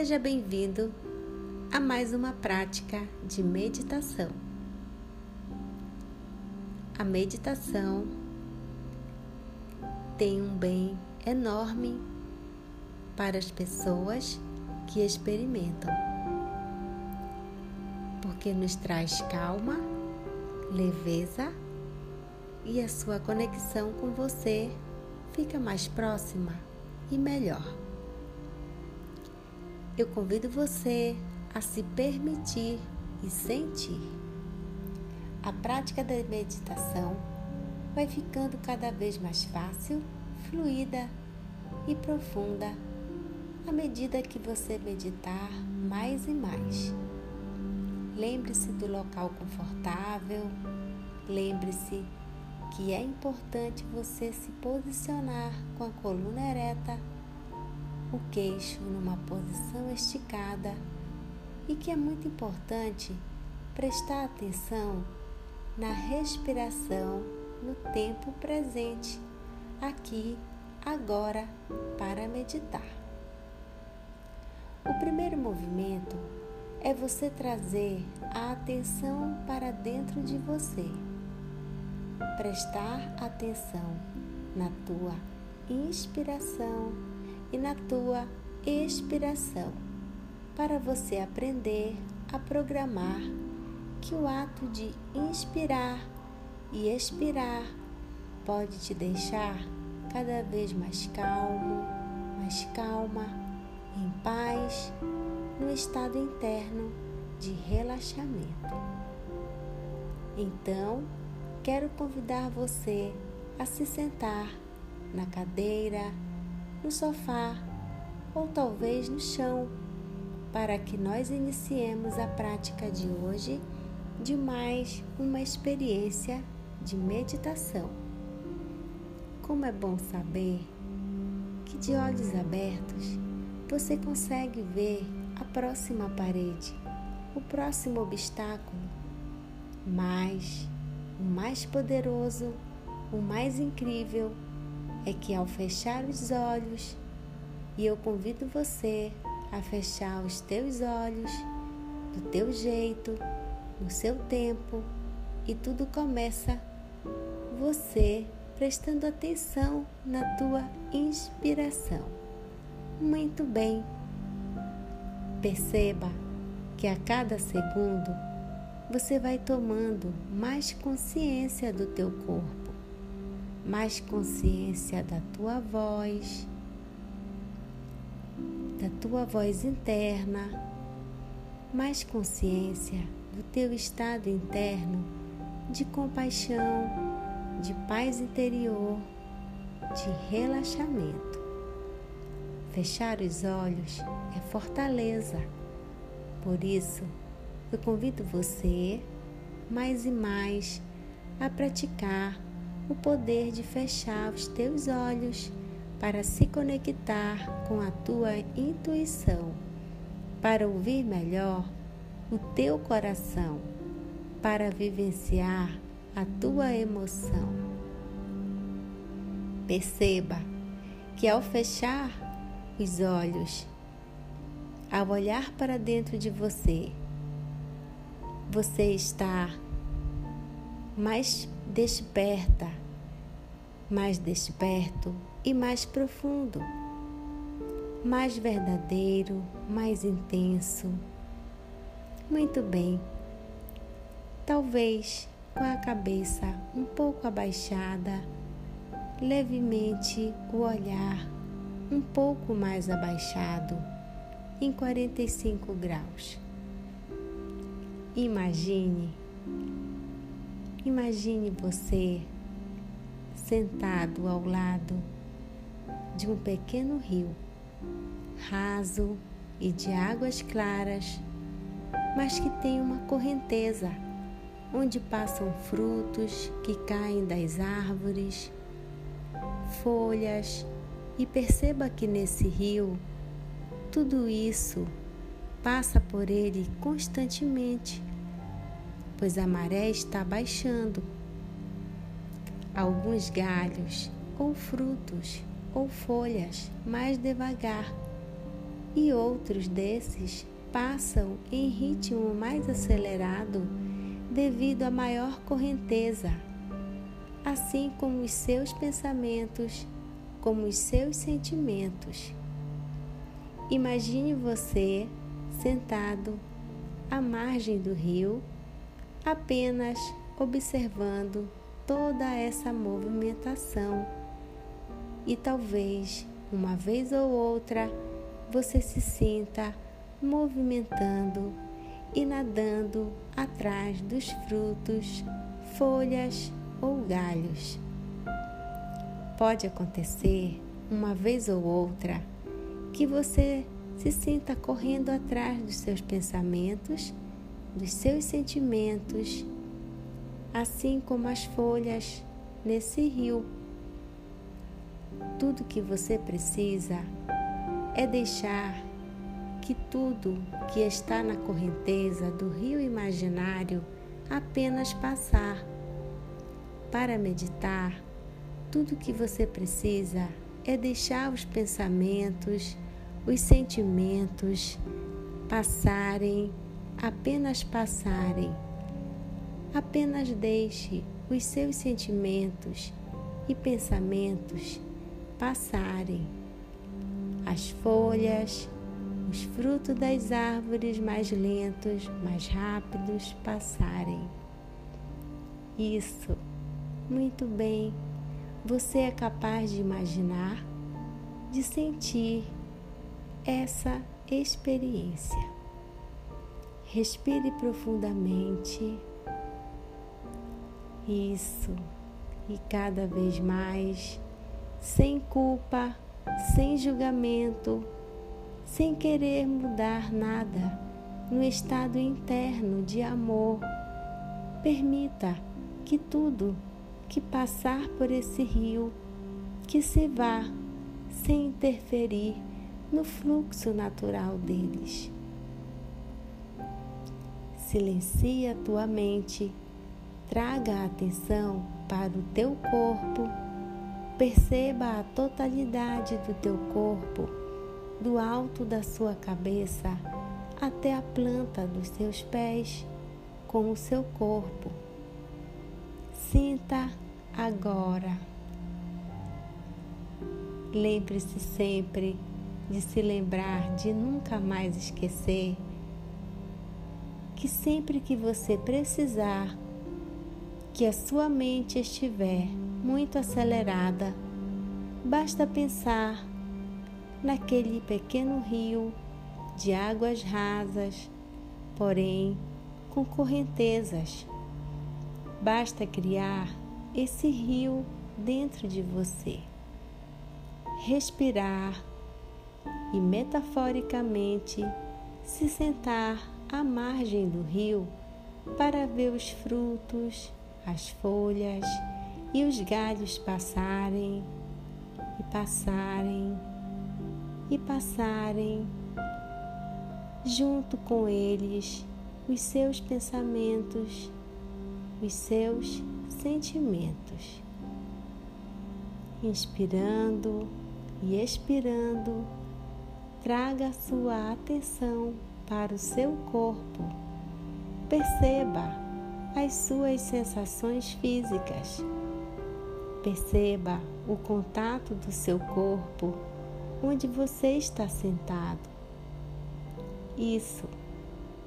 Seja bem-vindo a mais uma prática de meditação. A meditação tem um bem enorme para as pessoas que experimentam, porque nos traz calma, leveza e a sua conexão com você fica mais próxima e melhor. Eu convido você a se permitir e sentir. A prática da meditação vai ficando cada vez mais fácil, fluida e profunda à medida que você meditar mais e mais. Lembre-se do local confortável, lembre-se que é importante você se posicionar com a coluna ereta, o queixo numa posição esticada e que é muito importante prestar atenção na respiração no tempo presente, aqui, agora, para meditar. O primeiro movimento é você trazer a atenção para dentro de você prestar atenção na tua inspiração e na tua expiração, para você aprender a programar que o ato de inspirar e expirar pode te deixar cada vez mais calmo, mais calma, em paz, no estado interno de relaxamento. Então, quero convidar você a se sentar na cadeira, no sofá ou talvez no chão, para que nós iniciemos a prática de hoje de mais uma experiência de meditação. Como é bom saber que de olhos abertos você consegue ver a próxima parede, o próximo obstáculo, mas o mais poderoso, o mais incrível é que ao fechar os olhos, e eu convido você a fechar os teus olhos do teu jeito, no seu tempo, e tudo começa você prestando atenção na tua inspiração. Muito bem. Perceba que a cada segundo você vai tomando mais consciência do teu corpo, mais consciência da tua voz, da tua voz interna, mais consciência do teu estado interno de compaixão, de paz interior, de relaxamento. Fechar os olhos é fortaleza. Por isso, eu convido você mais e mais a praticar o poder de fechar os teus olhos para se conectar com a tua intuição, para ouvir melhor o teu coração, para vivenciar a tua emoção. Perceba que ao fechar os olhos, ao olhar para dentro de você, você está mais desperta, mais desperto e mais profundo, mais verdadeiro, mais intenso. Muito bem. Talvez com a cabeça um pouco abaixada, levemente o olhar um pouco mais abaixado, em 45 graus. Imagine, imagine você sentado ao lado de um pequeno rio, raso e de águas claras, mas que tem uma correnteza onde passam frutos que caem das árvores, folhas, e perceba que nesse rio tudo isso passa por ele constantemente, pois a maré está baixando. Alguns galhos, ou frutos, ou folhas mais devagar, e outros desses passam em ritmo mais acelerado devido à maior correnteza, assim como os seus pensamentos, como os seus sentimentos. Imagine você sentado à margem do rio, apenas observando toda essa movimentação. E talvez uma vez ou outra você se sinta movimentando e nadando atrás dos frutos, folhas ou galhos. Pode acontecer uma vez ou outra que você se sinta correndo atrás dos seus pensamentos, dos seus sentimentos, assim como as folhas nesse rio. Tudo que você precisa é deixar que tudo que está na correnteza do rio imaginário apenas passar. Para meditar, tudo que você precisa é deixar os pensamentos, os sentimentos passarem, apenas passarem. Apenas deixe os seus sentimentos e pensamentos passarem. As folhas, os frutos das árvores mais lentos, mais rápidos passarem. Isso, muito bem. Você é capaz de imaginar, de sentir essa experiência. Respire profundamente. Isso. E cada vez mais, sem culpa, sem julgamento, sem querer mudar nada no estado interno de amor. Permita que tudo que passar por esse rio que se vá sem interferir no fluxo natural deles. Silencia tua mente, traga a atenção para o teu corpo, perceba a totalidade do teu corpo do alto da sua cabeça até a planta dos seus pés com o seu corpo. Sinta agora. Lembre-se sempre de se lembrar de nunca mais esquecer que sempre que você precisar, que a sua mente estiver muito acelerada, basta pensar naquele pequeno rio de águas rasas, porém com correntezas. Basta criar esse rio dentro de você. Respirar e metaforicamente se sentar à margem do rio para ver os frutos, as folhas e os galhos passarem e passarem e passarem junto com eles os seus pensamentos, os seus sentimentos. Inspirando e expirando, traga sua atenção para o seu corpo. Perceba as suas sensações físicas. Perceba o contato do seu corpo onde você está sentado. Isso.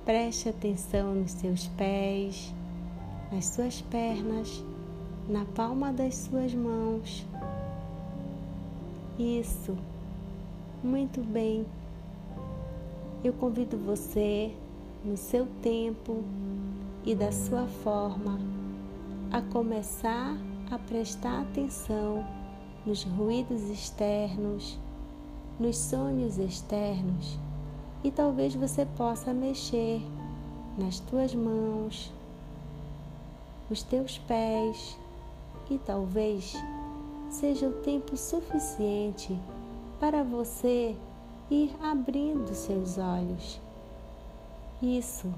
Preste atenção nos seus pés, nas suas pernas, na palma das suas mãos. Isso. Muito bem. Eu convido você, no seu tempo e da sua forma, a começar a prestar atenção nos ruídos externos nos sonhos externos e talvez você possa mexer nas tuas mãos, os teus pés e talvez seja o tempo suficiente para você ir abrindo seus olhos. Isso,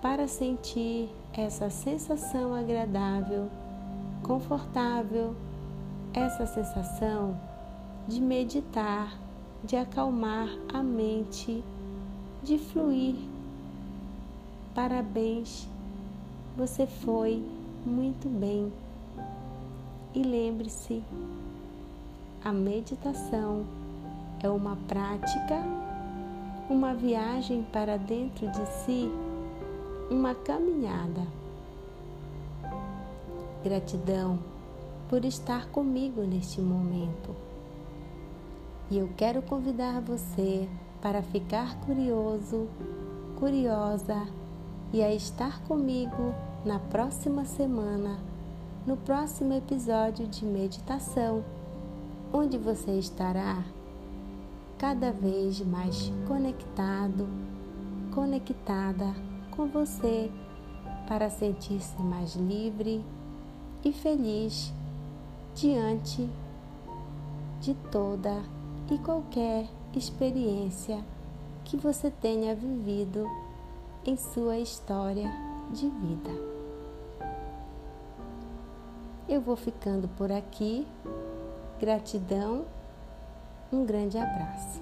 para sentir essa sensação agradável, confortável, essa sensação de meditar de acalmar a mente, de fluir. Parabéns, você foi muito bem. E lembre-se, a meditação é uma prática, uma viagem para dentro de si, uma caminhada. Gratidão por estar comigo neste momento. E eu quero convidar você para ficar curioso, curiosa e a estar comigo na próxima semana, no próximo episódio de meditação, onde você estará cada vez mais conectado, conectada com você para sentir-se mais livre e feliz diante de toda e qualquer experiência que você tenha vivido em sua história de vida. Eu vou ficando por aqui. Gratidão. Um grande abraço.